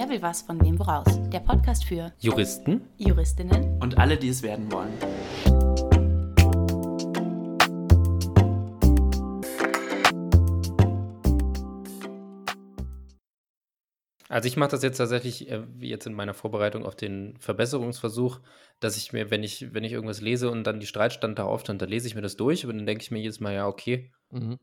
Wer will was von wem woraus? Der Podcast für Juristen, Juristinnen und alle, die es werden wollen. Also ich mache das jetzt tatsächlich äh, wie jetzt in meiner Vorbereitung auf den Verbesserungsversuch, dass ich mir, wenn ich, wenn ich irgendwas lese und dann die Streitstand da aufstand, dann lese ich mir das durch, aber dann denke ich mir jedes Mal, ja, okay, Mhm.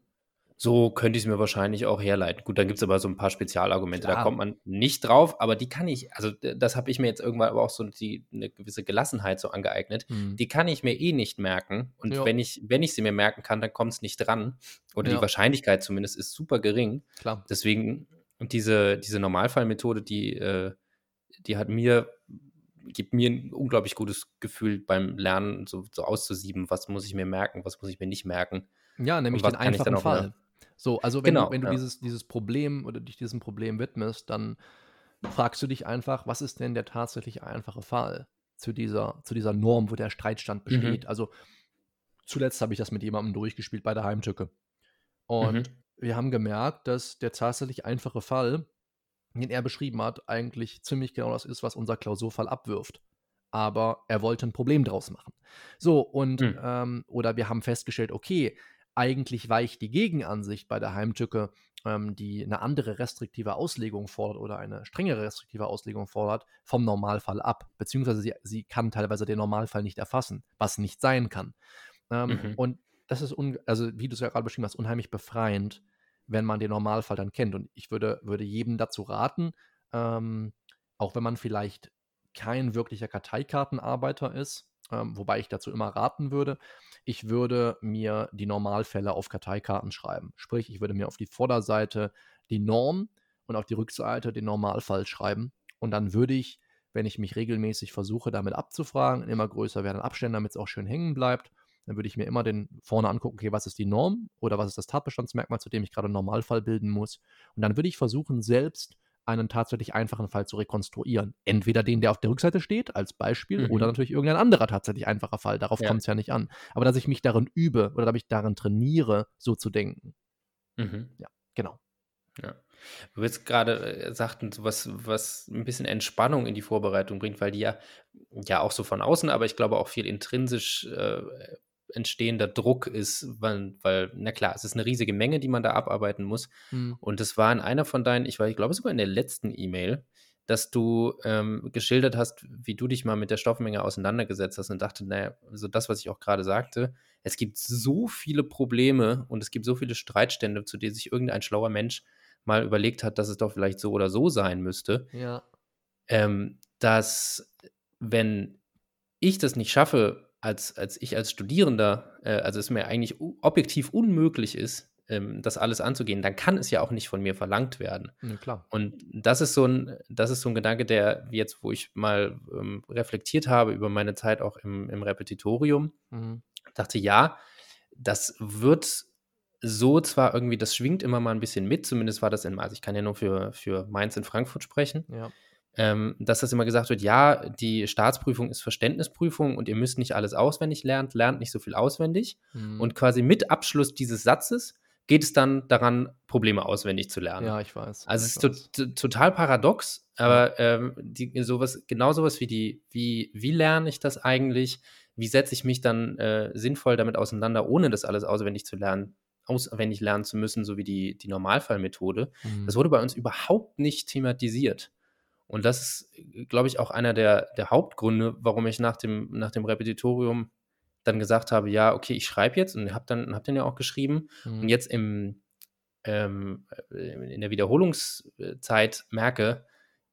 So könnte ich es mir wahrscheinlich auch herleiten. Gut, dann gibt es aber so ein paar Spezialargumente, da Klar. kommt man nicht drauf, aber die kann ich, also das habe ich mir jetzt irgendwann aber auch so die, eine gewisse Gelassenheit so angeeignet. Mhm. Die kann ich mir eh nicht merken. Und Ja. wenn ich, wenn ich sie mir merken kann, dann kommt es nicht dran. Oder Ja. die Wahrscheinlichkeit zumindest ist super gering. Klar. Deswegen, und diese, diese Normalfallmethode, die, äh, die hat mir, gibt mir ein unglaublich gutes Gefühl beim Lernen, so, so auszusieben, was muss ich mir merken, was muss ich mir nicht merken. Ja, nämlich den einfachen Fall. So, also wenn Genau, du, wenn du ja. dieses, dieses Problem oder dich diesem Problem widmest, dann fragst du dich einfach, was ist denn der tatsächlich einfache Fall zu dieser, zu dieser Norm, wo der Streitstand Mhm. besteht? Also zuletzt habe ich das mit jemandem durchgespielt bei der Heimtücke. Und Mhm. wir haben gemerkt, dass der tatsächlich einfache Fall, den er beschrieben hat, eigentlich ziemlich genau das ist, was unser Klausurfall abwirft. Aber er wollte ein Problem draus machen. So, und, Mhm. ähm, oder wir haben festgestellt, okay, eigentlich weicht die Gegenansicht bei der Heimtücke, ähm, die eine andere restriktive Auslegung fordert oder eine strengere restriktive Auslegung fordert, vom Normalfall ab. Beziehungsweise sie, sie kann teilweise den Normalfall nicht erfassen, was nicht sein kann. Ähm, Mhm. Und das ist, also wie du es ja gerade beschrieben hast, unheimlich befreiend, wenn man den Normalfall dann kennt. Und ich würde, würde jedem dazu raten, ähm, auch wenn man vielleicht kein wirklicher Karteikartenarbeiter ist, ähm, wobei ich dazu immer raten würde, ich würde mir die Normalfälle auf Karteikarten schreiben. Sprich, ich würde mir auf die Vorderseite die Norm und auf die Rückseite den Normalfall schreiben. Und dann würde ich, wenn ich mich regelmäßig versuche, damit abzufragen, in immer größer werdenden Abständen, damit es auch schön hängen bleibt, dann würde ich mir immer den vorne angucken, okay, was ist die Norm oder was ist das Tatbestandsmerkmal, zu dem ich gerade einen Normalfall bilden muss. Und dann würde ich versuchen, selbst einen tatsächlich einfachen Fall zu rekonstruieren. Entweder den, der auf der Rückseite steht, als Beispiel, Mhm. oder natürlich irgendein anderer tatsächlich einfacher Fall. Darauf Ja. kommt es ja nicht an. Aber dass ich mich darin übe oder dass ich darin trainiere, so zu denken. Mhm. Genau. Ja. Du jetzt gerade äh, sagten, was, was ein bisschen Entspannung in die Vorbereitung bringt, weil die ja, ja auch so von außen, aber ich glaube auch viel intrinsisch äh, entstehender Druck ist, weil, weil, na klar, es ist eine riesige Menge, die man da abarbeiten muss. Hm. Und das war in einer von deinen, ich war, ich glaube sogar in der letzten E-Mail, dass du ähm, geschildert hast, wie du dich mal mit der Stoffmenge auseinandergesetzt hast und dachte, naja, so das, was ich auch gerade sagte, es gibt so viele Probleme und es gibt so viele Streitstände, zu denen sich irgendein schlauer Mensch mal überlegt hat, dass es doch vielleicht so oder so sein müsste, Ja. ähm, dass wenn ich das nicht schaffe, als, als ich als Studierender, äh, also es mir eigentlich objektiv unmöglich ist, ähm, das alles anzugehen, dann kann es ja auch nicht von mir verlangt werden. ja, klar. Und das ist so ein, das ist so ein Gedanke, der jetzt, wo ich mal ähm, reflektiert habe über meine Zeit auch im, im Repetitorium, Mhm. dachte, ja, das wird so zwar irgendwie, das schwingt immer mal ein bisschen mit, zumindest war das in, also ich kann ja nur für, für Mainz in Frankfurt sprechen, Ja. Ähm, dass das immer gesagt wird, ja, die Staatsprüfung ist Verständnisprüfung und ihr müsst nicht alles auswendig lernen, lernt nicht so viel auswendig. Mhm. Und quasi mit Abschluss dieses Satzes geht es dann daran, Probleme auswendig zu lernen. ja, ich weiß. Also ich es ist weiß. to total paradox, aber ähm, die, sowas, genau sowas wie die, wie, wie lerne ich das eigentlich? Wie setze ich mich dann äh, sinnvoll damit auseinander, ohne das alles auswendig zu lernen, auswendig lernen zu müssen, so wie die, die Normalfallmethode? Mhm. Das wurde bei uns überhaupt nicht thematisiert. Und das ist, glaube ich, auch einer der, der Hauptgründe, warum ich nach dem, nach dem Repetitorium dann gesagt habe, ja, okay, ich schreibe jetzt und habe dann, hab dann ja auch geschrieben. Mhm. Und jetzt im, ähm, äh, in der Wiederholungszeit merke,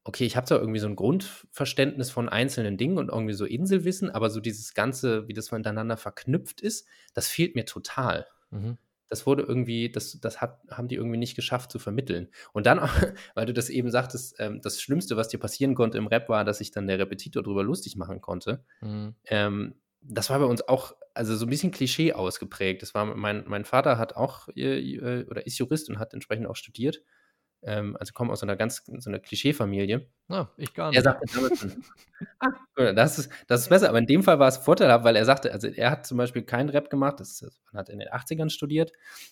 okay, ich habe zwar irgendwie so ein Grundverständnis von einzelnen Dingen und irgendwie so Inselwissen, aber so dieses Ganze, wie das miteinander verknüpft ist, das fehlt mir total. Mhm. Das wurde irgendwie, das, das hat, haben die irgendwie nicht geschafft zu vermitteln. Und dann, weil du das eben sagtest, ähm, das Schlimmste, was dir passieren konnte im Rap, war, dass sich dann der Repetitor drüber lustig machen konnte. Mhm. Ähm, das war bei uns auch, also so ein bisschen Klischee ausgeprägt. Das war, mein, mein Vater hat auch, äh, äh, oder ist Jurist und hat entsprechend auch studiert. Ähm, also kommt aus einer ganz, so einer Klischee-Familie. Ah, ich gar Er nicht. sagte damals, ah, das ist, das ist besser, aber in dem Fall war es vorteilhaft, weil er sagte, also er hat zum Beispiel keinen Rap gemacht, das, ist- man hat in den 80ern studiert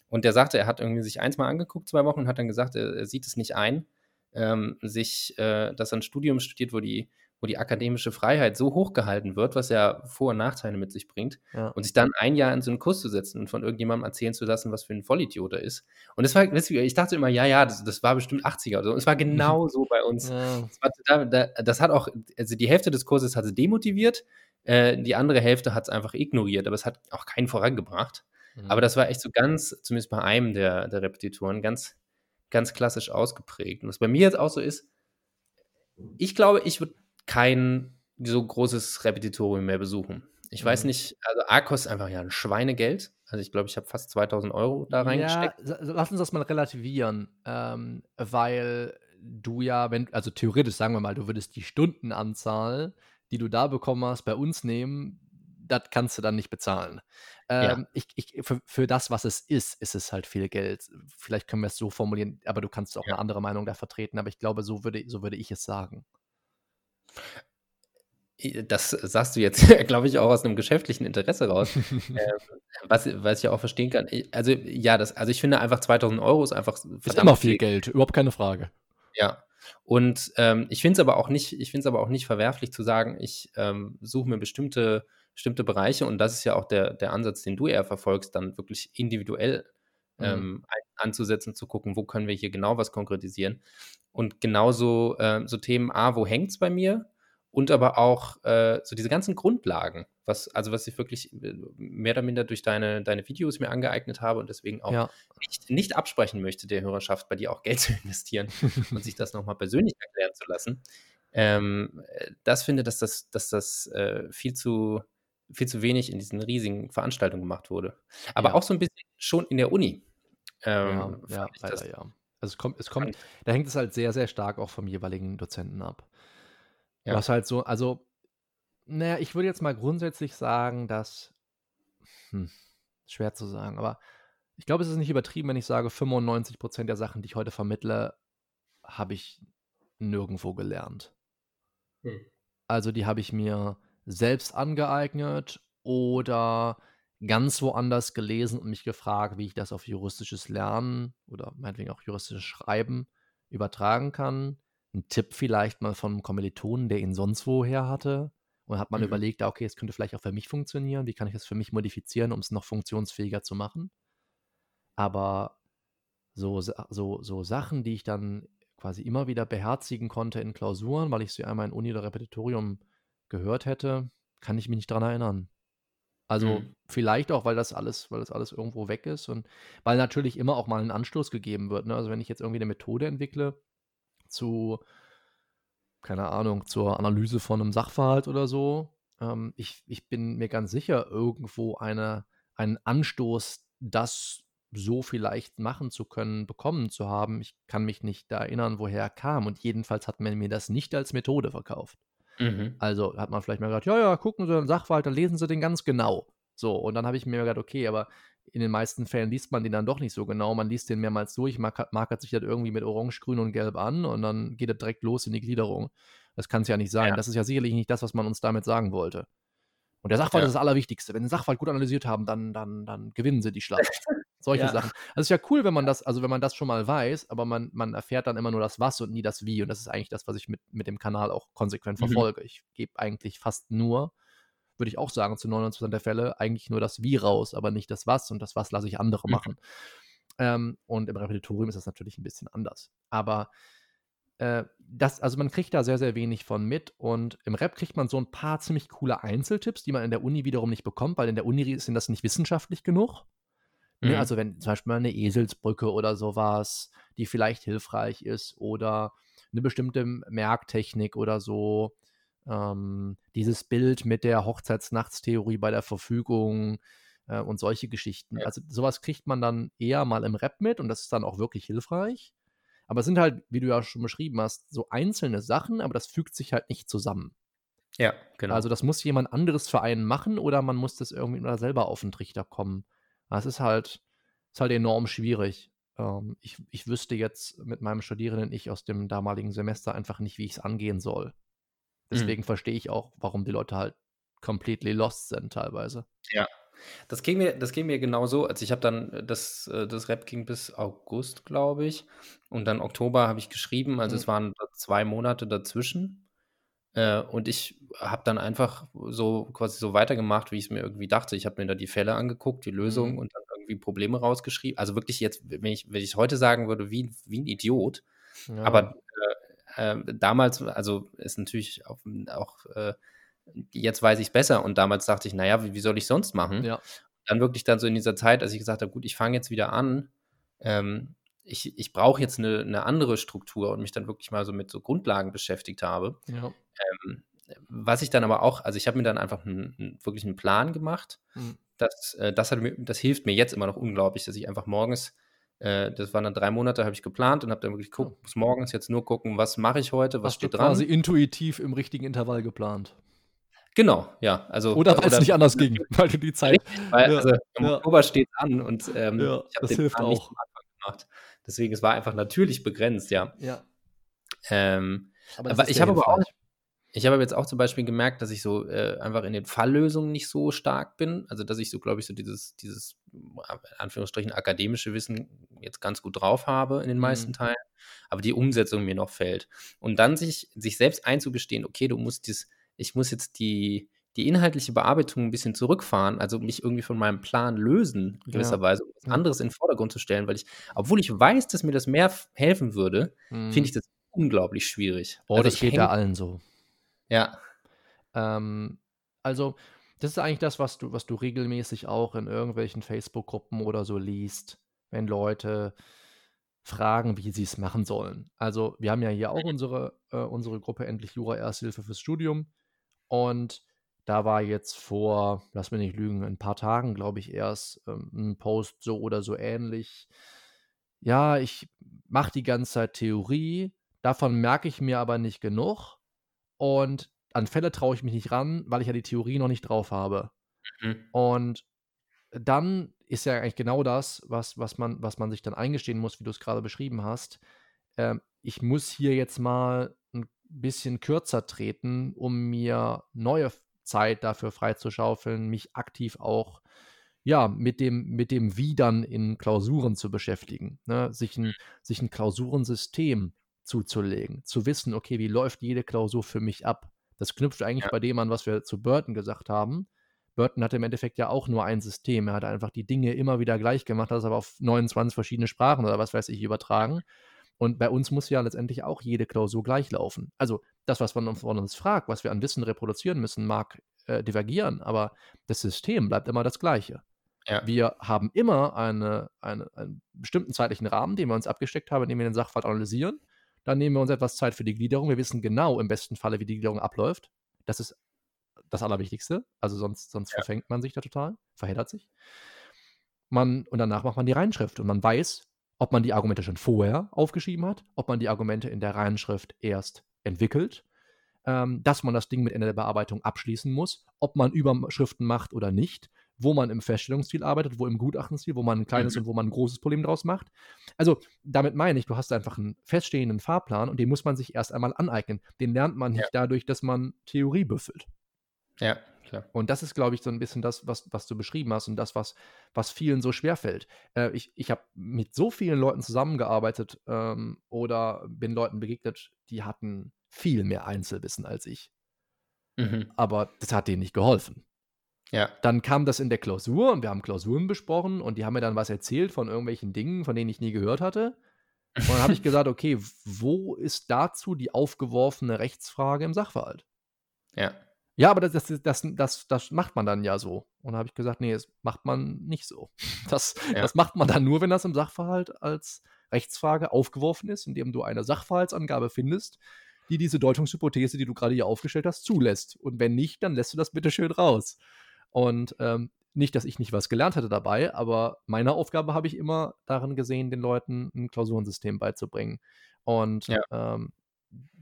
und der sagte, er hat irgendwie sich eins mal angeguckt, zwei Wochen, und hat dann gesagt, er, er sieht es nicht ein, ähm, sich, äh, dass er ein Studium studiert, wo die, wo die akademische Freiheit so hoch gehalten wird, was ja Vor- und Nachteile mit sich bringt, Ja. und sich dann ein Jahr in so einen Kurs zu setzen und von irgendjemandem erzählen zu lassen, was für ein Vollidiot er ist. Und das war, ich dachte immer, ja, ja, das, das war bestimmt 80er oder so. Und es war genau so bei uns. Ja. Das, das hat auch, also die Hälfte des Kurses hat sie demotiviert, äh, die andere Hälfte hat es einfach ignoriert, aber es hat auch keinen vorangebracht. Mhm. Aber das war echt so ganz, zumindest bei einem der, der Repetitoren, ganz, ganz klassisch ausgeprägt. Und was bei mir jetzt auch so ist, ich glaube, ich würde kein so großes Repetitorium mehr besuchen. Ich weiß Mhm. nicht, also A kostet einfach ja ein Schweinegeld. Also ich glaube, ich habe fast 2000 Euro da reingesteckt. Ja, lass uns das mal relativieren, ähm, weil du ja, wenn, also theoretisch sagen wir mal, du würdest die Stundenanzahl, die du da bekommen hast, bei uns nehmen, das kannst du dann nicht bezahlen. Ja. Ähm, ich, ich, für, für das, was es ist, ist es halt viel Geld. Vielleicht können wir es so formulieren, aber du kannst auch Ja. eine andere Meinung da vertreten, aber ich glaube, so würde, so würde ich es sagen. Das sagst du jetzt, glaube ich, auch aus einem geschäftlichen Interesse raus. ähm, was, was ich auch verstehen kann. Also, ja, das, also ich finde einfach 2000 Euro ist einfach Ist immer viel Geld, überhaupt keine Frage. Ja. Und ähm, ich finde es aber auch nicht, ich finde es aber auch nicht verwerflich zu sagen, ich ähm, suche mir bestimmte, bestimmte Bereiche und das ist ja auch der, der Ansatz, den du eher verfolgst, dann wirklich individuell Mhm. ähm, anzusetzen, zu gucken, wo können wir hier genau was konkretisieren. Und genauso ähm, so Themen, A, wo hängt es bei mir? Und aber auch äh, so diese ganzen Grundlagen, was, also was ich wirklich äh, mehr oder minder durch deine, deine Videos mir angeeignet habe und deswegen auch Ja. nicht, nicht absprechen möchte, der Hörerschaft bei dir auch Geld zu investieren und sich das nochmal persönlich erklären zu lassen. Ähm, äh, das finde, dass das, dass das äh, viel, zu, viel zu wenig in diesen riesigen Veranstaltungen gemacht wurde. Aber Ja. auch so ein bisschen schon in der Uni. Ja, Ähm, ja, ich leider ja. Also es kommt, es kommt, da hängt es halt sehr, sehr stark auch vom jeweiligen Dozenten ab. Ja. hast halt so, also, naja, ich würde jetzt mal grundsätzlich sagen, dass, hm, schwer zu sagen, aber ich glaube, es ist nicht übertrieben, wenn ich sage, 95% der Sachen, die ich heute vermittle, habe ich nirgendwo gelernt. Hm. Also die habe ich mir selbst angeeignet oder ganz woanders gelesen und mich gefragt, wie ich das auf juristisches Lernen oder meinetwegen auch juristisches Schreiben übertragen kann. Ein Tipp vielleicht mal von einem Kommilitonen, der ihn sonst woher hatte. Und hat man Mhm. überlegt, ah, okay, es könnte vielleicht auch für mich funktionieren. Wie kann ich das für mich modifizieren, um es noch funktionsfähiger zu machen? Aber so, so, so Sachen, die ich dann quasi immer wieder beherzigen konnte in Klausuren, weil ich sie einmal in Uni oder Repetitorium gehört hätte, kann ich mich nicht dran erinnern. Also Mhm. vielleicht auch, weil das alles, weil das alles irgendwo weg ist und weil natürlich immer auch mal ein Anstoß gegeben wird. Ne? Also wenn ich jetzt irgendwie eine Methode entwickle zu, keine Ahnung, zur Analyse von einem Sachverhalt oder so, ähm, ich, ich bin mir ganz sicher, irgendwo eine, einen Anstoß, das so vielleicht machen zu können, bekommen zu haben. Ich kann mich nicht da erinnern, woher er kam. Und jedenfalls hat man mir das nicht als Methode verkauft. Mhm. Also hat man vielleicht mal gesagt, ja, ja, gucken Sie den Sachverhalt, dann lesen Sie den ganz genau. So, und dann habe ich mir gedacht, okay, aber in den meisten Fällen liest man den dann doch nicht so genau. Man liest den mehrmals durch, markert, markert sich das irgendwie mit Orange, Grün und Gelb an und dann geht er direkt los in die Gliederung. Das kann es ja nicht sein. Ja. Das ist ja sicherlich nicht das, was man uns damit sagen wollte. Und der Sachverhalt Ja. ist das Allerwichtigste. Wenn Sie den Sachverhalt gut analysiert haben, dann, dann, dann gewinnen Sie die Schlacht. Solche Ja. Sachen. Also es ist ja cool, wenn man das, also wenn man das schon mal weiß, aber man, man erfährt dann immer nur das Was und nie das Wie. Und das ist eigentlich das, was ich mit, mit dem Kanal auch konsequent Mhm. verfolge. Ich gebe eigentlich fast nur, würde ich auch sagen, zu 99% der Fälle eigentlich nur das Wie raus, aber nicht das Was. Und das Was lasse ich andere Mhm. machen. Ähm, und im Repetitorium ist das natürlich ein bisschen anders. Aber äh, das, also man kriegt da sehr, sehr wenig von mit und im Rap kriegt man so ein paar ziemlich coole Einzeltipps, die man in der Uni wiederum nicht bekommt, weil in der Uni sind das nicht wissenschaftlich genug. Ne? Mhm. Also wenn zum Beispiel mal eine Eselsbrücke oder sowas, die vielleicht hilfreich ist oder eine bestimmte Merktechnik oder so. Ähm, dieses Bild mit der Hochzeitsnachtstheorie bei der Verfügung äh, und solche Geschichten. Ja. Also sowas kriegt man dann eher mal im Rap mit und das ist dann auch wirklich hilfreich. Aber es sind halt, wie du ja schon beschrieben hast, so einzelne Sachen, aber das fügt sich halt nicht zusammen. Ja, genau. Also das muss jemand anderes für einen machen oder man muss das irgendwie selber auf den Trichter kommen. Das ist halt, ist halt enorm schwierig. Ähm, ich, ich wüsste jetzt mit meinem Studierenden ich aus dem damaligen Semester einfach nicht, wie ich es angehen soll. Deswegen verstehe ich auch, warum die Leute halt completely lost sind teilweise. Das ging mir, das ging mir genau so. Also ich habe dann, äh, das, äh, das Rap ging bis August, glaube ich. Und dann Oktober habe ich geschrieben. Also Mhm. es waren zwei Monate dazwischen. Äh, und ich habe dann einfach so quasi so weitergemacht, wie ich es mir irgendwie dachte. Ich habe mir da die Fälle angeguckt, die Lösungen Mhm. und dann irgendwie Probleme rausgeschrieben. Also wirklich jetzt, wenn ich, wenn ich heute sagen würde, wie, wie ein Idiot. Ja. Aber äh, äh, damals, also ist natürlich auch, auch äh, jetzt weiß ich es besser und damals dachte ich, naja, wie, wie soll ich sonst machen? Ja. Dann wirklich dann so in dieser Zeit, als ich gesagt habe, gut, ich fange jetzt wieder an, ähm, ich, ich brauche jetzt eine, eine andere Struktur und mich dann wirklich mal so mit so Grundlagen beschäftigt habe. ja. Ähm, was ich dann aber auch, also ich habe mir dann einfach einen, einen, wirklich einen Plan gemacht. Mhm. Das, äh, das, hat mir, das hilft mir jetzt immer noch unglaublich, dass ich einfach morgens, äh, das waren dann drei Monate, habe ich geplant und habe dann wirklich geguckt, muss morgens jetzt nur gucken, was mache ich heute, was Hast du steht dran. quasi intuitiv im richtigen Intervall geplant. Genau, ja. Also, Oder weil es nicht anders ging, weil du die Zeit. Richtig, weil, Ja, also im ja. Oktober steht an und ähm, Ja, ich habe das den hilft Plan nicht auch. am Anfang gemacht. Deswegen, es war einfach natürlich begrenzt, ja. Ja. Ähm, Aber, Aber ich habe aber auch- ich habe jetzt auch zum Beispiel gemerkt, dass ich so äh, einfach in den Falllösungen nicht so stark bin. Also, dass ich so, glaube ich, so dieses, dieses, in Anführungsstrichen, akademische Wissen jetzt ganz gut drauf habe in den Mhm. meisten Teilen, aber die Umsetzung mir noch fällt. Und dann sich, sich selbst einzugestehen, okay, du musst dies, ich muss jetzt die, die inhaltliche Bearbeitung ein bisschen zurückfahren, also mich irgendwie von meinem Plan lösen, in gewisser Ja. Weise, um was anderes in den Vordergrund zu stellen, weil ich, obwohl ich weiß, dass mir das mehr helfen würde, Mhm. finde ich das unglaublich schwierig. Oh, Also das ich geht ja allen so. Ja, Ähm, also, das ist eigentlich das, was du, was du regelmäßig auch in irgendwelchen Facebook-Gruppen oder so liest, wenn Leute fragen, wie sie es machen sollen. Also, wir haben ja hier auch unsere, äh, unsere Gruppe Endlich Jura Ersthilfe fürs Studium. Und da war jetzt vor, lass mich nicht lügen, ein paar Tagen, glaube ich, erst ähm, ein Post so oder so ähnlich. Ja, ich mache die ganze Zeit Theorie, davon merke ich mir aber nicht genug. Und an Fälle traue ich mich nicht ran, weil ich ja die Theorie noch nicht drauf habe. Mhm. Und dann ist ja eigentlich genau das, was, was, man, was man sich dann eingestehen muss, wie du es gerade beschrieben hast. Ähm, ich muss hier jetzt mal ein bisschen kürzer treten, um mir neue Zeit dafür freizuschaufeln, mich aktiv auch ja, mit dem, mit dem Wie dann in Klausuren zu beschäftigen. Ne? Sich, ein, sich ein Klausurensystem zuzulegen, zu wissen, okay, wie läuft jede Klausur für mich ab. Das knüpft eigentlich Ja. bei dem an, was wir zu Burton gesagt haben. Burton hatte im Endeffekt ja auch nur ein System. Er hat einfach die Dinge immer wieder gleich gemacht, hat es aber auf 29 verschiedene Sprachen oder was weiß ich übertragen. Und bei uns muss ja letztendlich auch jede Klausur gleich laufen. Also das, was man von uns fragt, was wir an Wissen reproduzieren müssen, mag äh, divergieren, aber das System bleibt immer das gleiche. Ja. Wir haben immer eine, eine, einen bestimmten zeitlichen Rahmen, den wir uns abgesteckt haben, indem wir den Sachverhalt analysieren. Dann nehmen wir uns etwas Zeit für die Gliederung. Wir wissen genau im besten Falle, wie die Gliederung abläuft. Das ist das Allerwichtigste. Also sonst, sonst Ja. verfängt man sich da total, verheddert sich. Man, und danach macht man die Reinschrift und man weiß, ob man die Argumente schon vorher aufgeschrieben hat, ob man die Argumente in der Reinschrift erst entwickelt, ähm, dass man das Ding mit Ende der Bearbeitung abschließen muss, ob man Überschriften macht oder nicht, wo man im Feststellungsstil arbeitet, wo im Gutachtenstil, wo man ein kleines Mhm. und wo man ein großes Problem draus macht. Also damit meine ich, du hast einfach einen feststehenden Fahrplan und den muss man sich erst einmal aneignen. Den lernt man nicht Ja. dadurch, dass man Theorie büffelt. Ja, klar. Und das ist, glaube ich, so ein bisschen das, was, was du beschrieben hast und das, was, was vielen so schwerfällt. Äh, ich ich habe mit so vielen Leuten zusammengearbeitet ähm, oder bin Leuten begegnet, die hatten viel mehr Einzelwissen als ich. Mhm. Aber das hat denen nicht geholfen. Ja. Dann kam das in der Klausur und wir haben Klausuren besprochen und die haben mir dann was erzählt von irgendwelchen Dingen, von denen ich nie gehört hatte. Und dann habe ich gesagt, okay, wo ist dazu die aufgeworfene Rechtsfrage im Sachverhalt? Ja. Ja, aber das, das, das, das, das macht man dann ja so. Und da habe ich gesagt, nee, das macht man nicht so. Das, Ja. das macht man dann nur, wenn das im Sachverhalt als Rechtsfrage aufgeworfen ist, indem du eine Sachverhaltsangabe findest, die diese Deutungshypothese, die du gerade hier aufgestellt hast, zulässt. Und wenn nicht, dann lässt du das bitte schön raus. Und ähm, nicht, dass ich nicht was gelernt hatte dabei, aber meine Aufgabe habe ich immer darin gesehen, den Leuten ein Klausurensystem beizubringen. Und Ja. ähm,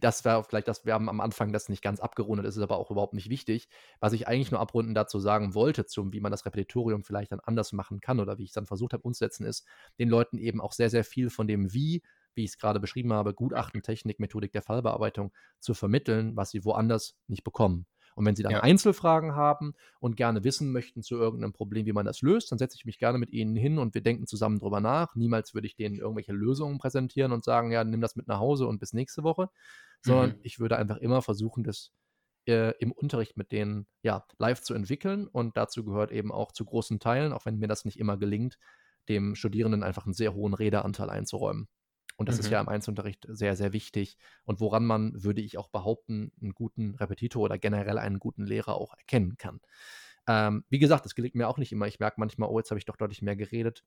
das wäre vielleicht das, wir haben am Anfang das nicht ganz abgerundet, ist aber auch überhaupt nicht wichtig. Was ich eigentlich nur abrunden dazu sagen wollte, zum, wie man das Repetitorium vielleicht dann anders machen kann oder wie ich es dann versucht habe umzusetzen, ist, den Leuten eben auch sehr, sehr viel von dem Wie, wie ich es gerade beschrieben habe, Gutachten, Technik, Methodik der Fallbearbeitung zu vermitteln, was sie woanders nicht bekommen. Und wenn Sie dann Ja. Einzelfragen haben und gerne wissen möchten zu irgendeinem Problem, wie man das löst, dann setze ich mich gerne mit Ihnen hin und wir denken zusammen drüber nach. Niemals würde ich denen irgendwelche Lösungen präsentieren und sagen, ja, nimm das mit nach Hause und bis nächste Woche, sondern Mhm. ich würde einfach immer versuchen, das äh, im Unterricht mit denen ja, live zu entwickeln. Und dazu gehört eben auch zu großen Teilen, auch wenn mir das nicht immer gelingt, dem Studierenden einfach einen sehr hohen Redeanteil einzuräumen. Und das ist Mhm. ja im Einzelunterricht sehr, sehr wichtig. Und woran man, würde ich auch behaupten, einen guten Repetitor oder generell einen guten Lehrer auch erkennen kann. Ähm, wie gesagt, das gelingt mir auch nicht immer. Ich merke manchmal, oh, jetzt habe ich doch deutlich mehr geredet,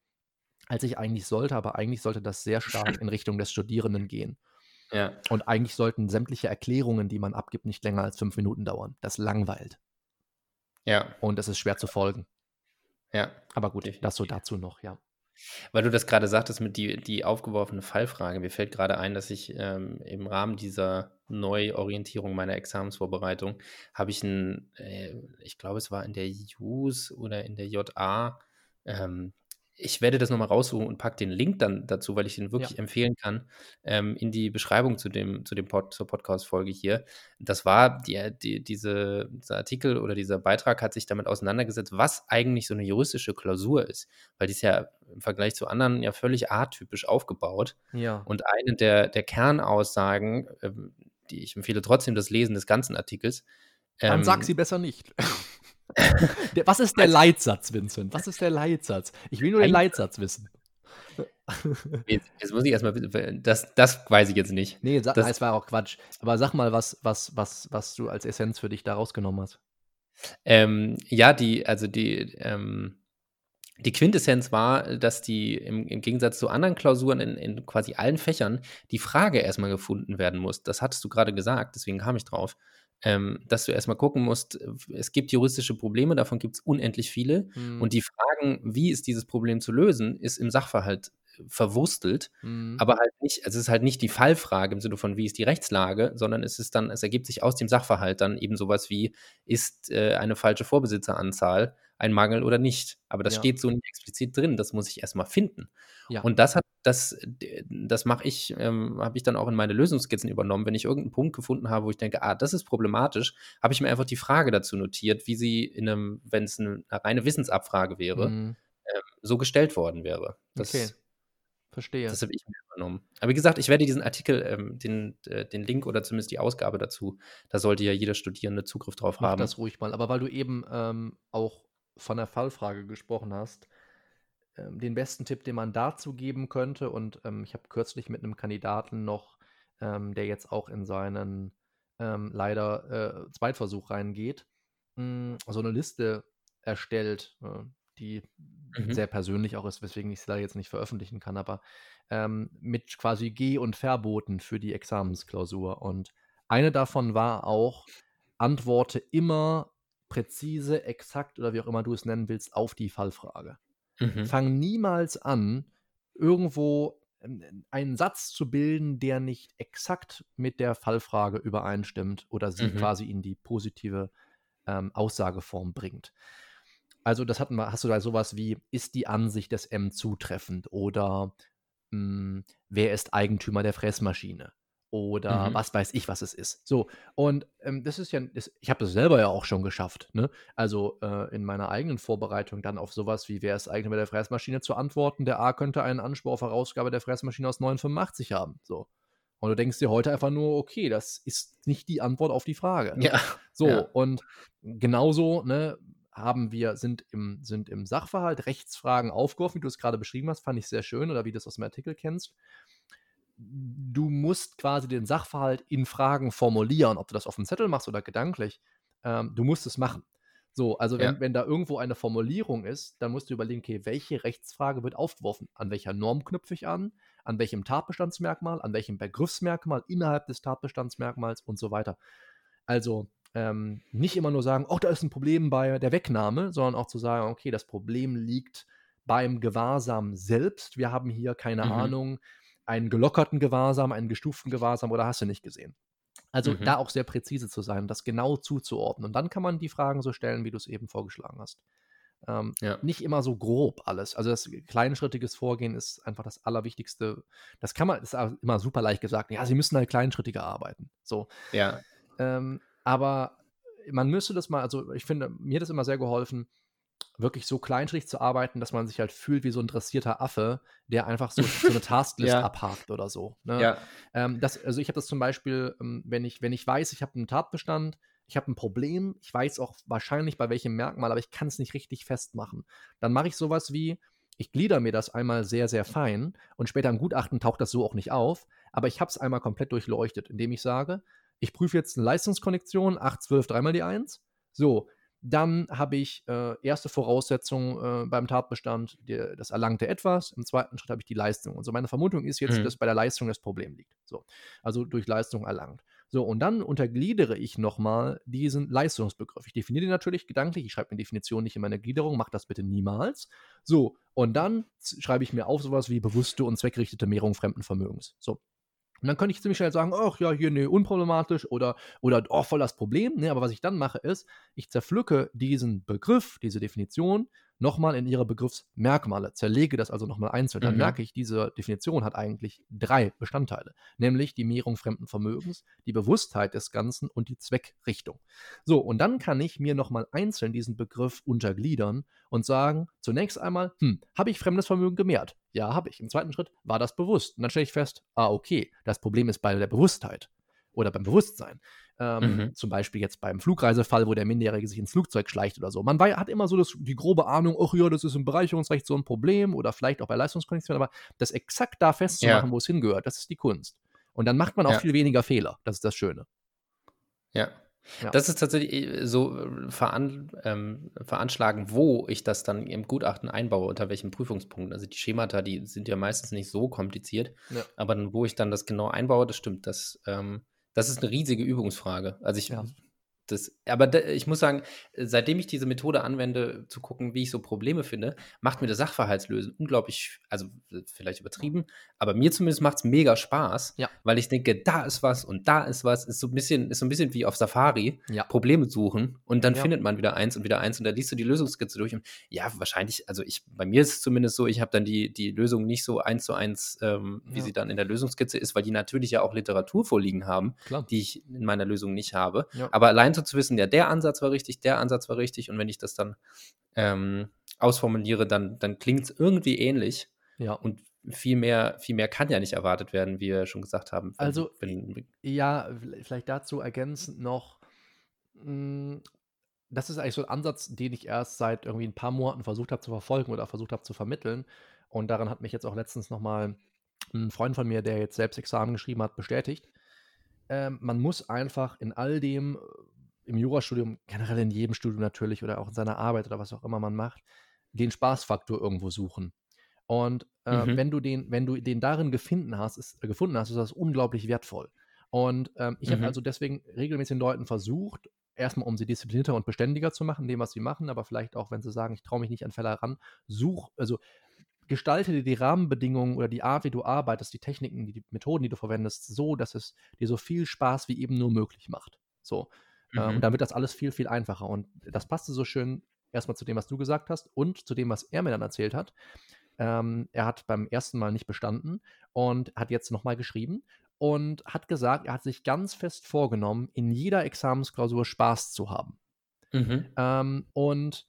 als ich eigentlich sollte. Aber eigentlich sollte das sehr stark in Richtung des Studierenden gehen. Ja. Und eigentlich sollten sämtliche Erklärungen, die man abgibt, nicht länger als fünf Minuten dauern. Das langweilt. Ja. Und es ist schwer zu folgen. Ja. Aber gut, das so dazu noch, ja. Weil du das gerade sagtest mit die, die aufgeworfene Fallfrage. Mir fällt gerade ein, dass ich ähm, im Rahmen dieser Neuorientierung meiner Examensvorbereitung habe ich ein, äh, ich glaube, es war in der JUS oder in der JA, ähm, ich werde das nochmal raussuchen und packe den Link dann dazu, weil ich den wirklich Ja. empfehlen kann, ähm, in die Beschreibung zu dem, zu dem Pod, zur Podcast-Folge hier. Das war die, die, diese, dieser Artikel oder dieser Beitrag hat sich damit auseinandergesetzt, was eigentlich so eine juristische Klausur ist, weil die ist ja im Vergleich zu anderen ja völlig atypisch aufgebaut. Ja. Und eine der, der Kernaussagen, ähm, die ich empfehle trotzdem das Lesen des ganzen Artikels. Dann ähm, sag sie besser nicht. was ist der Leitsatz, Vincent? Was ist der Leitsatz? Ich will nur den Leitsatz wissen. Jetzt, jetzt muss ich erstmal, das, das weiß ich jetzt nicht. Nee, Das- das war auch Quatsch. Aber sag mal, was, was, was, was du als Essenz für dich da rausgenommen hast. Ähm, ja, die, also die, ähm, die Quintessenz war, dass die im, im Gegensatz zu anderen Klausuren in, in quasi allen Fächern die Frage erstmal gefunden werden muss. Das hattest du gerade gesagt, deswegen kam ich drauf. Ähm, dass du erstmal gucken musst, es gibt juristische Probleme, davon gibt es unendlich viele. Hm, Und die Fragen, wie ist dieses Problem zu lösen, ist im Sachverhalt äh, verwurstelt. hm, Aber halt nicht, also es ist halt nicht die Fallfrage im Sinne von, wie ist die Rechtslage, sondern es ist dann, es ergibt sich aus dem Sachverhalt dann eben sowas wie, ist äh, eine falsche Vorbesitzeranzahl ein Mangel oder nicht. Aber das Ja. steht so nicht explizit drin, das muss ich erstmal finden. Ja. Und das hat, das, das mache ich, ähm, habe ich dann auch in meine Lösungsskizzen übernommen. Wenn ich irgendeinen Punkt gefunden habe, wo ich denke, ah, das ist problematisch, habe ich mir einfach die Frage dazu notiert, wie sie in einem, wenn es eine reine Wissensabfrage wäre, hm, so gestellt worden wäre. Das, Okay. Verstehe. das habe ich mir übernommen. Aber wie gesagt, ich werde diesen Artikel, ähm, den, äh, den Link oder zumindest die Ausgabe dazu, da sollte ja jeder Studierende Zugriff drauf Mach haben. das ruhig mal. Aber weil du eben ähm, auch von der Fallfrage gesprochen hast, ähm, den besten Tipp, den man dazu geben könnte, und ähm, ich habe kürzlich mit einem Kandidaten noch, ähm, der jetzt auch in seinen ähm, leider äh, Zweitversuch reingeht, mh, so eine Liste erstellt, äh, die Mhm. sehr persönlich auch ist, weswegen ich sie da jetzt nicht veröffentlichen kann, aber ähm, mit quasi Geh- und Verboten für die Examensklausur. Und eine davon war auch, antworte immer präzise, exakt oder wie auch immer du es nennen willst, auf die Fallfrage. Mhm. Fang niemals an, irgendwo ähm, einen Satz zu bilden, der nicht exakt mit der Fallfrage übereinstimmt oder sie Mhm. quasi in die positive ähm, Aussageform bringt. Also, das hatten wir, hast du da sowas wie, ist die Ansicht des M zutreffend oder mh, wer ist Eigentümer der Fressmaschine? Oder Mhm. was weiß ich, was es ist. So, und ähm, das ist ja, das, ich habe das selber ja auch schon geschafft, ne? Also äh, in meiner eigenen Vorbereitung dann auf sowas wie, wer ist Eigentümer der Fressmaschine zu antworten, der A könnte einen Anspruch auf Herausgabe der Fressmaschine aus 985 haben. So. Und du denkst dir heute einfach nur, okay, das ist nicht die Antwort auf die Frage. Ne? Ja. So, Ja. und genauso ne, haben wir, sind im, sind im Sachverhalt Rechtsfragen aufgeworfen, wie du es gerade beschrieben hast, fand ich sehr schön, oder wie du es aus dem Artikel kennst. Du musst quasi den Sachverhalt in Fragen formulieren, ob du das auf dem Zettel machst oder gedanklich. Ähm, du musst es machen. So, also wenn, Ja. wenn da irgendwo eine Formulierung ist, dann musst du überlegen, okay, welche Rechtsfrage wird aufgeworfen? An welcher Norm knüpfe ich an? An welchem Tatbestandsmerkmal? An welchem Begriffsmerkmal innerhalb des Tatbestandsmerkmals und so weiter? Also ähm, nicht immer nur sagen, oh, da ist ein Problem bei der Wegnahme, sondern auch zu sagen, okay, das Problem liegt beim Gewahrsam selbst. Wir haben hier, keine Mhm. Ahnung, einen gelockerten Gewahrsam, einen gestuften Gewahrsam oder hast du nicht gesehen. Also Mhm. da auch sehr präzise zu sein, das genau zuzuordnen. Und dann kann man die Fragen so stellen, wie du es eben vorgeschlagen hast. Ähm, Ja. Nicht immer so grob alles. Also das kleinschrittiges Vorgehen ist einfach das Allerwichtigste. Das kann man, das ist immer super leicht gesagt. Ja, sie müssen halt kleinschrittiger arbeiten. So. Ja. Ähm, aber man müsste das mal, also ich finde, mir hat das immer sehr geholfen, wirklich so kleinschritt zu arbeiten, dass man sich halt fühlt wie so ein dressierter Affe, der einfach so, so eine Tasklist ja. abhakt oder so. Ne? Ja. Ähm, das, also ich habe das zum Beispiel, ähm, wenn, ich, wenn ich weiß, ich habe einen Tatbestand, ich habe ein Problem, ich weiß auch wahrscheinlich bei welchem Merkmal, aber ich kann es nicht richtig festmachen. Dann mache ich sowas wie, ich glieder mir das einmal sehr, sehr fein und später im Gutachten taucht das so auch nicht auf, aber ich habe es einmal komplett durchleuchtet, indem ich sage, ich prüfe jetzt eine Leistungskonnektion, 8, 12, dreimal die 1. So, dann habe ich äh, erste Voraussetzung äh, beim Tatbestand, die, das erlangte etwas. Im zweiten Schritt habe ich die Leistung. Und so meine Vermutung ist jetzt, mhm. dass bei der Leistung das Problem liegt. So, also durch Leistung erlangt. So, und dann untergliedere ich nochmal diesen Leistungsbegriff. Ich definiere den natürlich gedanklich. Ich schreibe eine Definition nicht in meine Gliederung. Mach das bitte niemals. So, und dann schreibe ich mir auf sowas wie bewusste und zweckgerichtete Mehrung fremden Vermögens. So, und dann könnte ich ziemlich schnell sagen, ach ja, hier, nee, unproblematisch oder, oder oh, voll das Problem. Nee, aber was ich dann mache, ist, ich zerpflücke diesen Begriff, diese Definition nochmal in ihre Begriffsmerkmale, zerlege das also nochmal einzeln. Dann mhm. merke ich, diese Definition hat eigentlich drei Bestandteile, nämlich die Mehrung fremden Vermögens, die Bewusstheit des Ganzen und die Zweckrichtung. So, und dann kann ich mir nochmal einzeln diesen Begriff untergliedern und sagen, zunächst einmal, hm, habe ich fremdes Vermögen gemehrt? Ja, habe ich. Im zweiten Schritt war das bewusst. Und dann stelle ich fest, ah, okay, das Problem ist bei der Bewusstheit oder beim Bewusstsein. Ähm, mhm. Zum Beispiel jetzt beim Flugreisefall, wo der Minderjährige sich ins Flugzeug schleicht oder so. Man war, hat immer so das, die grobe Ahnung, ach ja, das ist im Bereicherungsrecht so ein Problem oder vielleicht auch bei Leistungskonditionen, aber das exakt da festzumachen, ja. wo es hingehört, das ist die Kunst. Und dann macht man auch ja. viel weniger Fehler. Das ist das Schöne. Ja. Ja. Das ist tatsächlich äh, so äh, veran, ähm, veranschlagen, wo ich das dann im Gutachten einbaue, unter welchen Prüfungspunkten. Also die Schemata, die sind ja meistens nicht so kompliziert, ja. aber dann, wo ich dann das genau einbaue, das stimmt, das ähm, das ist eine riesige Übungsfrage. Also ich ja. Das, aber da, ich muss sagen, seitdem ich diese Methode anwende, zu gucken, wie ich so Probleme finde, macht mir das Sachverhaltslösen unglaublich, also vielleicht übertrieben, aber mir zumindest macht es mega Spaß, ja. weil ich denke, da ist was und da ist was, ist so ein bisschen, ist so ein bisschen wie auf Safari, ja. Probleme suchen und dann ja. findet man wieder eins und wieder eins und dann liest du die Lösungskizze durch und ja, wahrscheinlich, also ich, bei mir ist es zumindest so, ich habe dann die, die Lösung nicht so eins zu eins, ähm, wie sie dann in der Lösungskizze ist, weil die natürlich ja auch Literatur vorliegen haben, Klar. die ich in meiner Lösung nicht habe, aber allein so zu wissen, ja, der Ansatz war richtig, der Ansatz war richtig und wenn ich das dann ähm, ausformuliere, dann, dann klingt es irgendwie ähnlich. Ja. Und viel mehr, viel mehr kann ja nicht erwartet werden, wie wir schon gesagt haben. Wenn, also, wenn, ja, vielleicht dazu ergänzend noch, mh, hm, das ist eigentlich so ein Ansatz, den ich erst seit irgendwie ein paar Monaten versucht habe zu verfolgen oder versucht habe zu vermitteln. Und daran hat mich jetzt auch letztens nochmal ein Freund von mir, der jetzt selbst Examen geschrieben hat, bestätigt. Ähm, man muss einfach in all dem, im Jurastudium, generell in jedem Studium natürlich oder auch in seiner Arbeit oder was auch immer man macht, den Spaßfaktor irgendwo suchen. Und äh, mhm. wenn du den, wenn du den darin gefunden hast, ist, äh, gefunden hast, ist das unglaublich wertvoll. Und ähm, ich mhm. habe also deswegen regelmäßig den Leuten versucht, erstmal um sie disziplinierter und beständiger zu machen, dem, was sie machen, aber vielleicht auch, wenn sie sagen, ich traue mich nicht an Fälle ran, such, also gestalte dir die Rahmenbedingungen oder die Art, wie du arbeitest, die Techniken, die, die Methoden, die du verwendest, so, dass es dir so viel Spaß wie eben nur möglich macht. So. Mhm. Äh, und dann wird das alles viel, viel einfacher. Und das passte so schön erstmal zu dem, was du gesagt hast und zu dem, was er mir dann erzählt hat. Ähm, er hat beim ersten Mal nicht bestanden und hat jetzt nochmal geschrieben und hat gesagt, er hat sich ganz fest vorgenommen, in jeder Examensklausur Spaß zu haben. Mhm. Ähm, und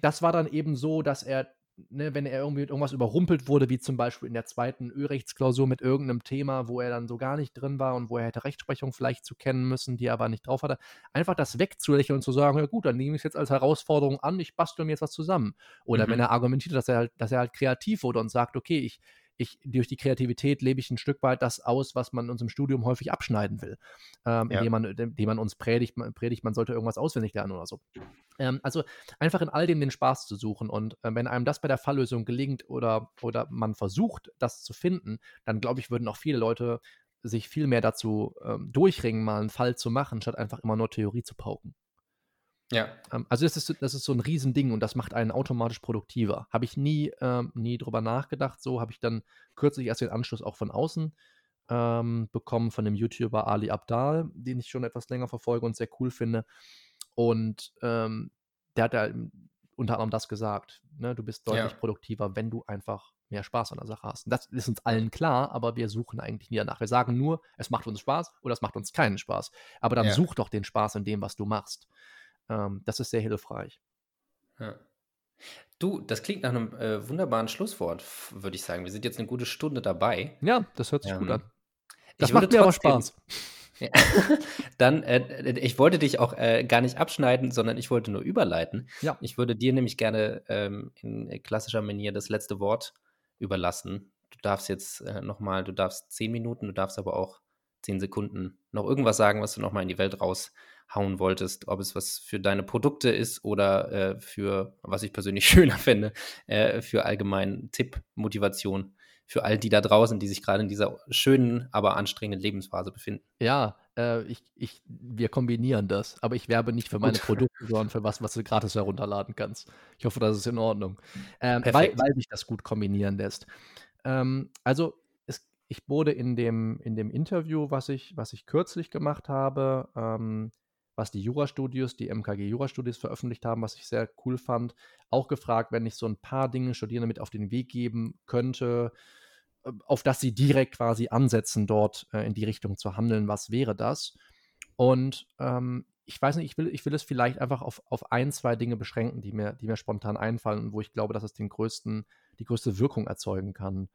das war dann eben so, dass er ne, wenn er irgendwie mit irgendwas überrumpelt wurde, wie zum Beispiel in der zweiten Ölrechtsklausur mit irgendeinem Thema, wo er dann so gar nicht drin war und wo er hätte Rechtsprechung vielleicht zu kennen müssen, die er aber nicht drauf hatte, einfach das wegzulächeln und zu sagen, ja gut, dann nehme ich es jetzt als Herausforderung an, ich bastel mir jetzt was zusammen. Oder mhm. wenn er argumentiert, dass er halt, dass er halt kreativ wurde und sagt, okay, ich, ich, durch die Kreativität lebe ich ein Stück weit das aus, was man uns im Studium häufig abschneiden will. Ähm, ja. indem, man, indem man uns predigt, man, predigt, man sollte irgendwas auswendig lernen oder so. Ähm, also einfach in all dem den Spaß zu suchen. Und äh, wenn einem das bei der Falllösung gelingt oder, oder man versucht, das zu finden, dann glaube ich, würden auch viele Leute sich viel mehr dazu ähm, durchringen, mal einen Fall zu machen, statt einfach immer nur Theorie zu pauken. Ja. Ähm, also das ist, das ist so ein Riesending und das macht einen automatisch produktiver. Habe ich nie, ähm, nie drüber nachgedacht. So habe ich dann kürzlich erst den Anschluss auch von außen ähm, bekommen von dem YouTuber Ali Abdal, den ich schon etwas länger verfolge und sehr cool finde. Und ähm, der hat ja unter anderem das gesagt. Ne? Du bist deutlich ja. produktiver, wenn du einfach mehr Spaß an der Sache hast. Und das ist uns allen klar, aber wir suchen eigentlich nie danach. Wir sagen nur, es macht uns Spaß oder es macht uns keinen Spaß. Aber dann Ja. such doch den Spaß in dem, was du machst. Ähm, das ist sehr hilfreich. Ja. Du, das klingt nach einem äh, wunderbaren Schlusswort, würde ich sagen. Wir sind jetzt eine gute Stunde dabei. Ja, das hört sich gut Ähm, an. Das ich würde macht mir aber Spaß. Ja. Dann, äh, ich wollte dich auch äh, gar nicht abschneiden, sondern ich wollte nur überleiten. Ja. Ich würde dir nämlich gerne ähm, in klassischer Manier das letzte Wort überlassen. Du darfst jetzt äh, nochmal, du darfst zehn Minuten, du darfst aber auch zehn Sekunden noch irgendwas sagen, was du nochmal in die Welt raushauen wolltest, ob es was für deine Produkte ist oder äh, für, was ich persönlich schöner fände, äh, für allgemeinen Tipp, Motivation für all die da draußen, die sich gerade in dieser schönen, aber anstrengenden Lebensphase befinden. Ja, äh, ich, ich, wir kombinieren das, aber ich werbe nicht für meine Gut. Produkte, sondern für was, was du gratis herunterladen kannst. Ich hoffe, das ist in Ordnung. Ähm, weil, weil sich das gut kombinieren lässt. Ähm, also, es, ich wurde in dem, in dem Interview, was ich, was ich kürzlich gemacht habe, ähm, was die Jurastudios, die MKG Jurastudios veröffentlicht haben, was ich sehr cool fand, auch gefragt, wenn ich so ein paar Dinge Studierenden mit auf den Weg geben könnte, äh, auf das sie direkt quasi ansetzen, dort äh, in die Richtung zu handeln, was wäre das? Und ähm, ich weiß nicht, ich will, ich will es vielleicht einfach auf, auf ein, zwei Dinge beschränken, die mir, die mir spontan einfallen und wo ich glaube, dass es den größten, die größte Wirkung erzeugen kann.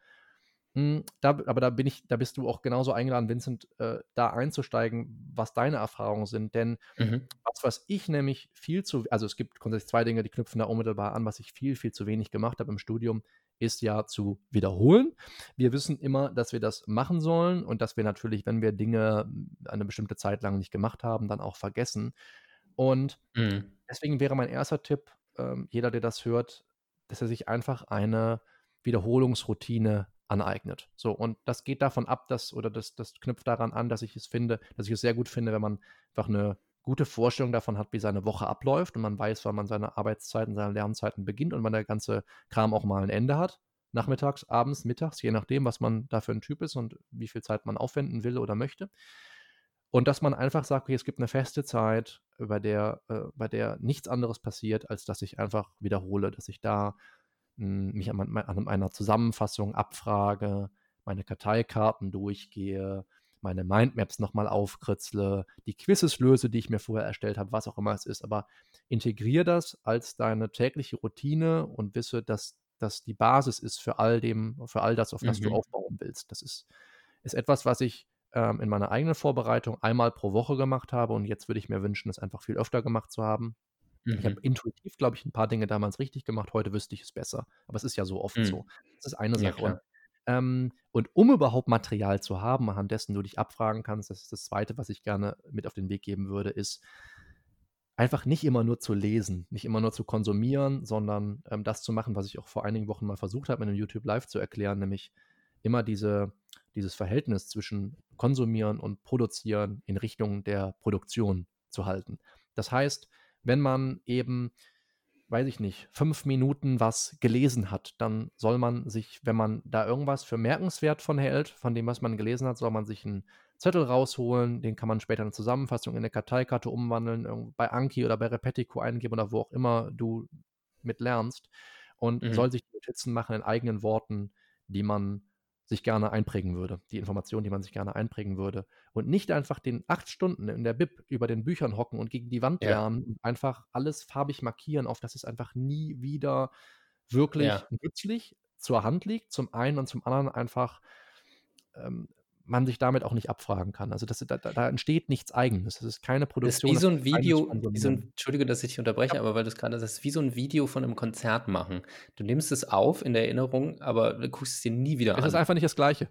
Hm, Da, aber da bin ich, da bist du auch genauso eingeladen, Vincent, äh, da einzusteigen, was deine Erfahrungen sind. Denn Mhm. was, was ich nämlich viel zu, also es gibt grundsätzlich zwei Dinge, die knüpfen da unmittelbar an, was ich viel, viel zu wenig gemacht habe im Studium, ist ja zu wiederholen. Wir wissen immer, dass wir das machen sollen und dass wir natürlich, wenn wir Dinge hm, eine bestimmte Zeit lang nicht gemacht haben, dann auch vergessen. Und Mhm. deswegen wäre mein erster Tipp, ähm, jeder, der das hört, dass er sich einfach eine Wiederholungsroutine aneignet. So, und das geht davon ab, dass, oder das, das knüpft daran an, dass ich es finde, dass ich es sehr gut finde, wenn man einfach eine gute Vorstellung davon hat, wie seine Woche abläuft und man weiß, wann man seine Arbeitszeiten, seine Lernzeiten beginnt und wann der ganze Kram auch mal ein Ende hat. Nachmittags, abends, mittags, je nachdem, was man da für ein Typ ist und wie viel Zeit man aufwenden will oder möchte. Und dass man einfach sagt, okay, es gibt eine feste Zeit, bei der, äh, bei der nichts anderes passiert, als dass ich einfach wiederhole, dass ich da mich an, an einer Zusammenfassung abfrage, meine Karteikarten durchgehe, meine Mindmaps nochmal aufkritzle, die Quizzes löse, die ich mir vorher erstellt habe, was auch immer es ist. Aber integriere das als deine tägliche Routine und wisse, dass das die Basis ist für all dem, für all das, auf das du Mhm. aufbauen willst. Das ist, ist etwas, was ich ähm, in meiner eigenen Vorbereitung einmal pro Woche gemacht habe und jetzt würde ich mir wünschen, es einfach viel öfter gemacht zu haben. Ich habe Mhm. intuitiv, glaube ich, ein paar Dinge damals richtig gemacht. Heute wüsste ich es besser. Aber es ist ja so oft Mhm. so. Das ist eine Ja, Sache. und, klar. ähm, und um überhaupt Material zu haben, anhand dessen du dich abfragen kannst, das ist das Zweite, was ich gerne mit auf den Weg geben würde, ist einfach nicht immer nur zu lesen, nicht immer nur zu konsumieren, sondern ähm, das zu machen, was ich auch vor einigen Wochen mal versucht habe, in einem YouTube Live zu erklären, nämlich immer diese, dieses Verhältnis zwischen Konsumieren und Produzieren in Richtung der Produktion zu halten. Das heißt, wenn man eben, weiß ich nicht, fünf Minuten was gelesen hat, dann soll man sich, wenn man da irgendwas für merkenswert von hält, von dem, was man gelesen hat, soll man sich einen Zettel rausholen, den kann man später in eine Zusammenfassung in eine Karteikarte umwandeln, bei Anki oder bei Repetico eingeben oder wo auch immer du mit lernst und Mhm. soll sich die Notizen machen in eigenen Worten, die man sich gerne einprägen würde, die Informationen, die man sich gerne einprägen würde. Und nicht einfach den acht Stunden in der Bib über den Büchern hocken und gegen die Wand Ja. lernen und einfach alles farbig markieren, auf das es einfach nie wieder wirklich Ja. nützlich zur Hand liegt. Zum einen und zum anderen einfach ähm, man sich damit auch nicht abfragen kann. Also das, da, da entsteht nichts Eigenes. Das ist keine Das ist Produktion. wie so ein ist Video, wie so ein, Entschuldige, dass ich dich unterbreche, aber weil du es gerade sagst, wie so ein Video von einem Konzert machen. Du nimmst es auf in der Erinnerung, aber du guckst es dir nie wieder Es ist an. einfach nicht das Gleiche.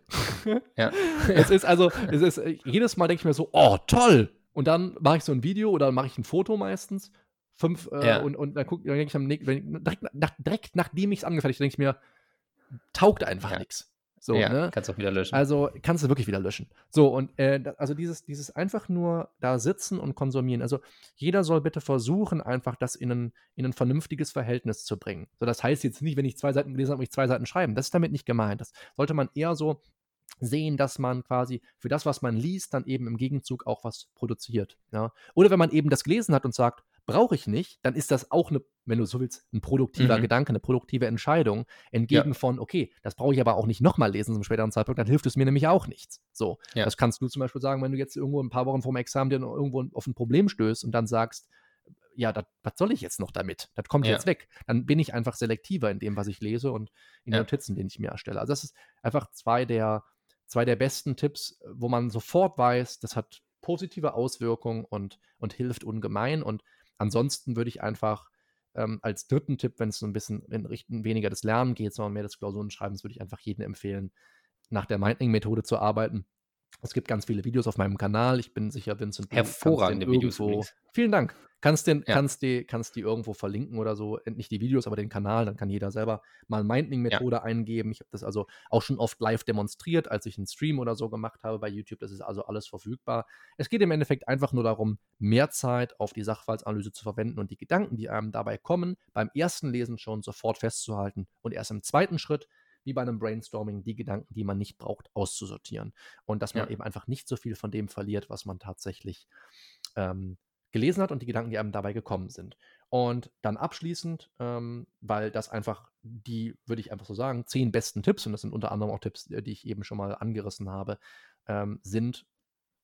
Ja. es ist also, es ist, äh, jedes Mal denke ich mir so, oh, toll! Und dann mache ich so ein Video oder mache ich ein Foto meistens. Fünf, äh, Ja. und, und dann, guck, dann denke ich am nächsten, direkt, nach, direkt nachdem ich es angefertigt habe, denke ich mir, taugt einfach Ja. nichts. So, ja, ne? kannst auch wieder löschen. Also kannst du wirklich wieder löschen. So, und äh, also dieses, dieses einfach nur da sitzen und konsumieren. Also jeder soll bitte versuchen, einfach das in ein, in ein vernünftiges Verhältnis zu bringen. So, das heißt jetzt nicht, wenn ich zwei Seiten gelesen habe, muss ich zwei Seiten schreiben. Das ist damit nicht gemeint. Das sollte man eher so sehen, dass man quasi für das, was man liest, dann eben im Gegenzug auch was produziert. Ja? Oder wenn man eben das gelesen hat und sagt, brauche ich nicht, dann ist das auch eine, wenn du so willst, ein produktiver Mhm. Gedanke, eine produktive Entscheidung, entgegen Ja. von, okay, das brauche ich aber auch nicht nochmal lesen zum späteren Zeitpunkt, dann hilft es mir nämlich auch nichts. So, Ja. das kannst du zum Beispiel sagen, wenn du jetzt irgendwo ein paar Wochen vor dem Examen dir irgendwo auf ein Problem stößt und dann sagst, ja, dat- was soll ich jetzt noch damit? Das kommt Ja. jetzt weg. Dann bin ich einfach selektiver in dem, was ich lese und in den. Notizen, die ich mir erstelle. Also das ist einfach zwei der, zwei der besten Tipps, wo man sofort weiß, das hat positive Auswirkungen und, und hilft ungemein. Und ansonsten würde ich einfach ähm, als dritten Tipp, wenn es so ein bisschen in Richtung weniger des Lernen geht, sondern mehr des Klausurenschreibens, würde ich einfach jedem empfehlen, nach der Mindling-Methode zu arbeiten. Es gibt ganz viele Videos auf meinem Kanal. Ich bin sicher, Vincent, Hervorragende Videos übrigens. Vielen Dank. Kannst, den, Ja. kannst, die, kannst die irgendwo verlinken oder so. Äh, Nicht die Videos, aber den Kanal. Dann kann jeder selber mal Mindling-Methode eingeben. Ich habe das also auch schon oft live demonstriert, als ich einen Stream oder so gemacht habe bei YouTube. Das ist also alles verfügbar. Es geht im Endeffekt einfach nur darum, mehr Zeit auf die Sachverhaltsanalyse zu verwenden und die Gedanken, die einem dabei kommen, beim ersten Lesen schon sofort festzuhalten und erst im zweiten Schritt, wie bei einem Brainstorming, die Gedanken, die man nicht braucht, auszusortieren. Und dass man Ja. eben einfach nicht so viel von dem verliert, was man tatsächlich ähm, gelesen hat und die Gedanken, die einem dabei gekommen sind. Und dann abschließend, ähm, weil das einfach die, würde ich einfach so sagen, zehn besten Tipps, und das sind unter anderem auch Tipps, äh, die ich eben schon mal angerissen habe, ähm, sind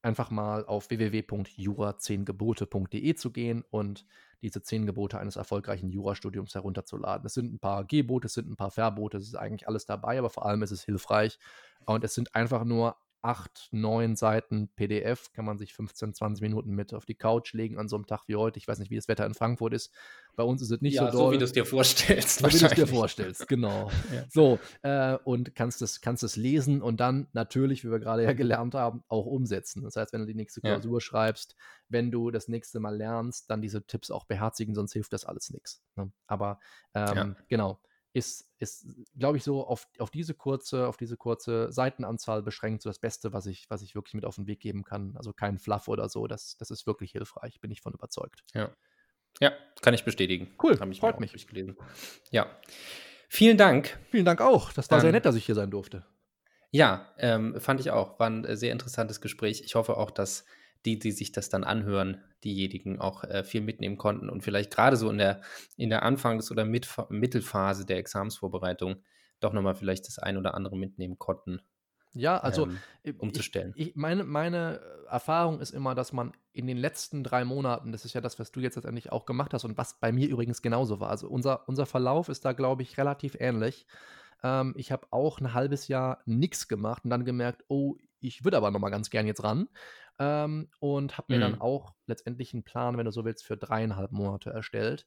einfach mal auf www.jura10gebote.de zu gehen und diese zehn Gebote eines erfolgreichen Jurastudiums herunterzuladen. Es sind ein paar Gebote, es sind ein paar Verbote, es ist eigentlich alles dabei, aber vor allem ist es hilfreich. Und es sind einfach nur acht, neun Seiten PDF, kann man sich 15, 20 Minuten mit auf die Couch legen an so einem Tag wie heute. Ich weiß nicht, wie das Wetter in Frankfurt ist. Bei uns ist es nicht ja, so so, doll. wie du es dir vorstellst. So wie du es dir vorstellst, genau. Ja. So, äh, und kannst es, kannst es lesen und dann natürlich, wie wir gerade ja gelernt haben, auch umsetzen. Das heißt, wenn du die nächste Ja. Klausur schreibst, wenn du das nächste Mal lernst, dann diese Tipps auch beherzigen, sonst hilft das alles nichts. Ne? Aber ähm, Ja. genau, ist, ist glaube ich, so auf, auf diese kurze, auf diese kurze Seitenanzahl beschränkt, so das Beste, was ich, was ich wirklich mit auf den Weg geben kann. Also kein Fluff oder so, das, das ist wirklich hilfreich, bin ich von überzeugt. Ja, kann ich bestätigen. Cool, Hab ich freut mich. durchgelesen. Ja. Vielen Dank. Vielen Dank auch. Das war sehr Ähm, nett, dass ich hier sein durfte. Ja, ähm, fand ich auch. War ein äh, sehr interessantes Gespräch. Ich hoffe auch, dass die, die sich das dann anhören, diejenigen auch äh, viel mitnehmen konnten und vielleicht gerade so in der, in der Anfangs- oder Mitfa Mittelphase der Examsvorbereitung doch nochmal vielleicht das ein oder andere mitnehmen konnten, Ja, also ähm, ich- umzustellen. Ich, meine, meine Erfahrung ist immer, dass man in den letzten drei Monaten, das ist ja das, was du jetzt letztendlich auch gemacht hast und was bei mir übrigens genauso war. Also unser, unser Verlauf ist da, glaube ich, relativ ähnlich. Ähm, ich habe auch ein halbes Jahr nichts gemacht und dann gemerkt, oh, ich würde aber noch mal ganz gern jetzt ran. Ähm, und habe mir dann Mhm. auch letztendlich einen Plan, wenn du so willst, für dreieinhalb Monate erstellt.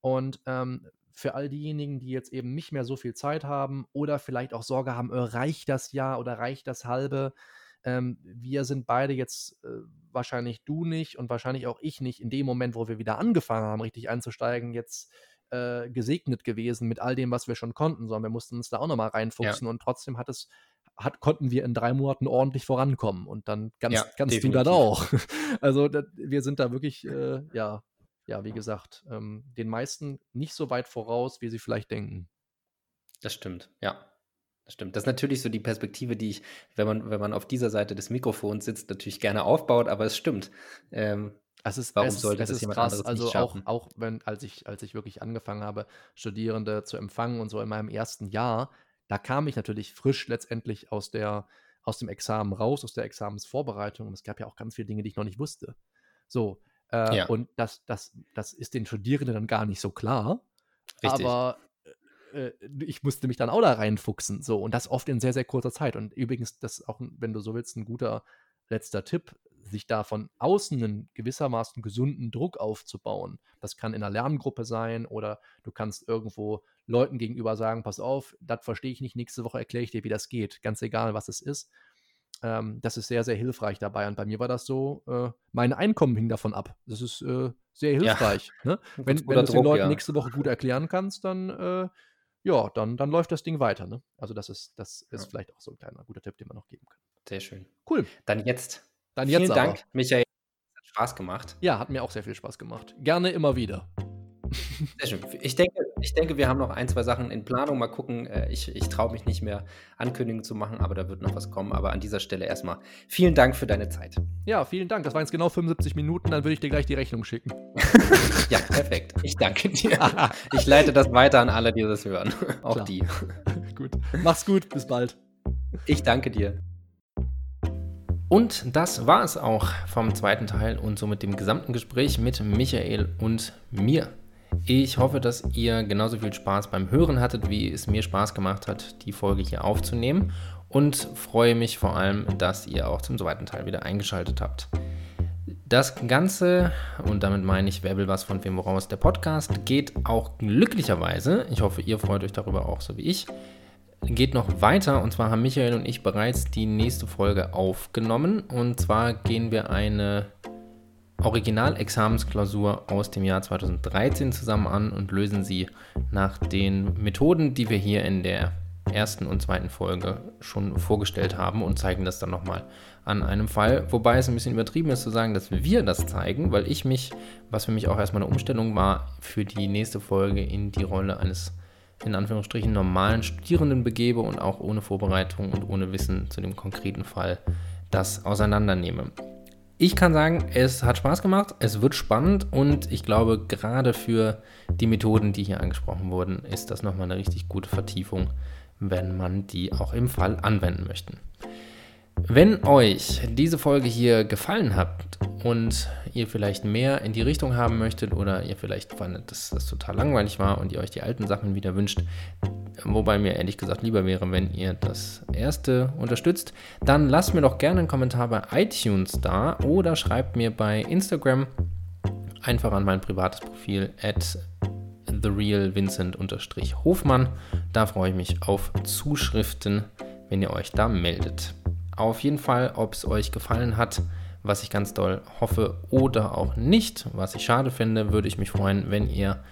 Und ähm, für all diejenigen, die jetzt eben nicht mehr so viel Zeit haben oder vielleicht auch Sorge haben, äh, reicht das Jahr oder reicht das halbe? Ähm, wir sind beide jetzt, äh, wahrscheinlich du nicht und wahrscheinlich auch ich nicht, in dem Moment, wo wir wieder angefangen haben, richtig einzusteigen, jetzt äh, gesegnet gewesen mit all dem, was wir schon konnten, sondern wir mussten uns da auch nochmal reinfuchsen und trotzdem hat es, hat, konnten wir in drei Monaten ordentlich vorankommen und dann kannst, Ja, kannst du das auch. Also da, wir sind da wirklich, äh, ja, ja, wie gesagt, ähm, den meisten nicht so weit voraus, wie sie vielleicht denken. Das stimmt, ja. Das stimmt. Das ist natürlich so die Perspektive, die ich, wenn man, wenn man auf dieser Seite des Mikrofons sitzt, natürlich gerne aufbaut, aber es stimmt. Ähm, Es ist, Warum es sollte es das ist jemand krass. anderes Also nicht auch, auch wenn, als ich, als ich wirklich angefangen habe, Studierende zu empfangen und so in meinem ersten Jahr, da kam ich natürlich frisch letztendlich aus der, aus dem Examen raus, aus der Examensvorbereitung. Und es gab ja auch ganz viele Dinge, die ich noch nicht wusste. So, äh, Ja. und das, das, das ist den Studierenden dann gar nicht so klar. Richtig. Aber äh, ich musste mich dann auch da reinfuchsen. So, und das oft in sehr, sehr kurzer Zeit. Und übrigens, das ist auch, wenn du so willst, ein guter letzter Tipp, sich da von außen einen gewissermaßen gesunden Druck aufzubauen. Das kann in einer Lerngruppe sein oder du kannst irgendwo Leuten gegenüber sagen, pass auf, das verstehe ich nicht, nächste Woche erkläre ich dir, wie das geht. Ganz egal, was es ist. Ähm, das ist sehr, sehr hilfreich dabei. Und bei mir war das so, äh, mein Einkommen hing davon ab. Das ist äh, sehr Ja. hilfreich. Ne? Ein Wenn, wenn du es den Leuten ja. nächste Woche gut erklären kannst, dann, äh, ja, dann, dann läuft das Ding weiter. Ne? Also das ist, das ist Ja. vielleicht auch so ein kleiner guter Tipp, den man noch geben kann. Sehr schön. Cool. Dann jetzt. Dann Vielen jetzt Dank, aber. Michael. Hat Spaß gemacht. Ja, hat mir auch sehr viel Spaß gemacht. Gerne immer wieder. Sehr schön. Ich denke, ich denke, wir haben noch ein, zwei Sachen in Planung. Mal gucken. Äh, ich, ich traue mich nicht mehr, Ankündigungen zu machen, aber da wird noch was kommen. Aber an dieser Stelle erstmal vielen Dank für deine Zeit. Ja, vielen Dank. Das waren jetzt genau 75 Minuten. Dann würde ich dir gleich die Rechnung schicken. ja, perfekt. Ich danke dir. Ich leite das weiter an alle, die das hören. Auch Klar. die. gut. Mach's gut. Bis bald. Ich danke dir. Und das war es auch vom zweiten Teil und somit dem gesamten Gespräch mit Michael und mir. Ich hoffe, dass ihr genauso viel Spaß beim Hören hattet, wie es mir Spaß gemacht hat, die Folge hier aufzunehmen. Und freue mich vor allem, dass ihr auch zum zweiten Teil wieder eingeschaltet habt. Das Ganze, und damit meine ich, wer will was von wem woraus, der Podcast geht auch glücklicherweise, ich hoffe, ihr freut euch darüber auch so wie ich, geht noch weiter. Und zwar haben Michael und ich bereits die nächste Folge aufgenommen. Und zwar gehen wir eine Originalexamensklausur aus dem Jahr 2013 zusammen an und lösen sie nach den Methoden, die wir hier in der ersten und zweiten Folge schon vorgestellt haben und zeigen das dann nochmal an einem Fall. Wobei es ein bisschen übertrieben ist zu sagen, dass wir das zeigen, weil ich mich, was für mich auch erstmal eine Umstellung war, für die nächste Folge in die Rolle eines in Anführungsstrichen normalen Studierenden begebe und auch ohne Vorbereitung und ohne Wissen zu dem konkreten Fall das auseinandernehme. Ich kann sagen, es hat Spaß gemacht, es wird spannend und ich glaube, gerade für die Methoden, die hier angesprochen wurden, ist das nochmal eine richtig gute Vertiefung, wenn man die auch im Fall anwenden möchte. Wenn euch diese Folge hier gefallen hat und ihr vielleicht mehr in die Richtung haben möchtet oder ihr vielleicht fandet, dass das total langweilig war und ihr euch die alten Sachen wieder wünscht, wobei mir ehrlich gesagt lieber wäre, wenn ihr das erste unterstützt, dann lasst mir doch gerne einen Kommentar bei iTunes da oder schreibt mir bei Instagram einfach an mein privates Profil at therealvincent-hofmann. Da freue ich mich auf Zuschriften, wenn ihr euch da meldet. Auf jeden Fall, ob es euch gefallen hat, was ich ganz doll hoffe oder auch nicht, was ich schade finde, würde ich mich freuen, wenn ihr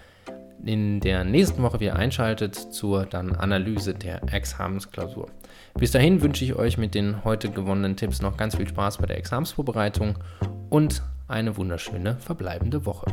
in der nächsten Woche wieder einschaltet zur dann Analyse der Examensklausur. Bis dahin wünsche ich euch mit den heute gewonnenen Tipps noch ganz viel Spaß bei der Examensvorbereitung und eine wunderschöne verbleibende Woche.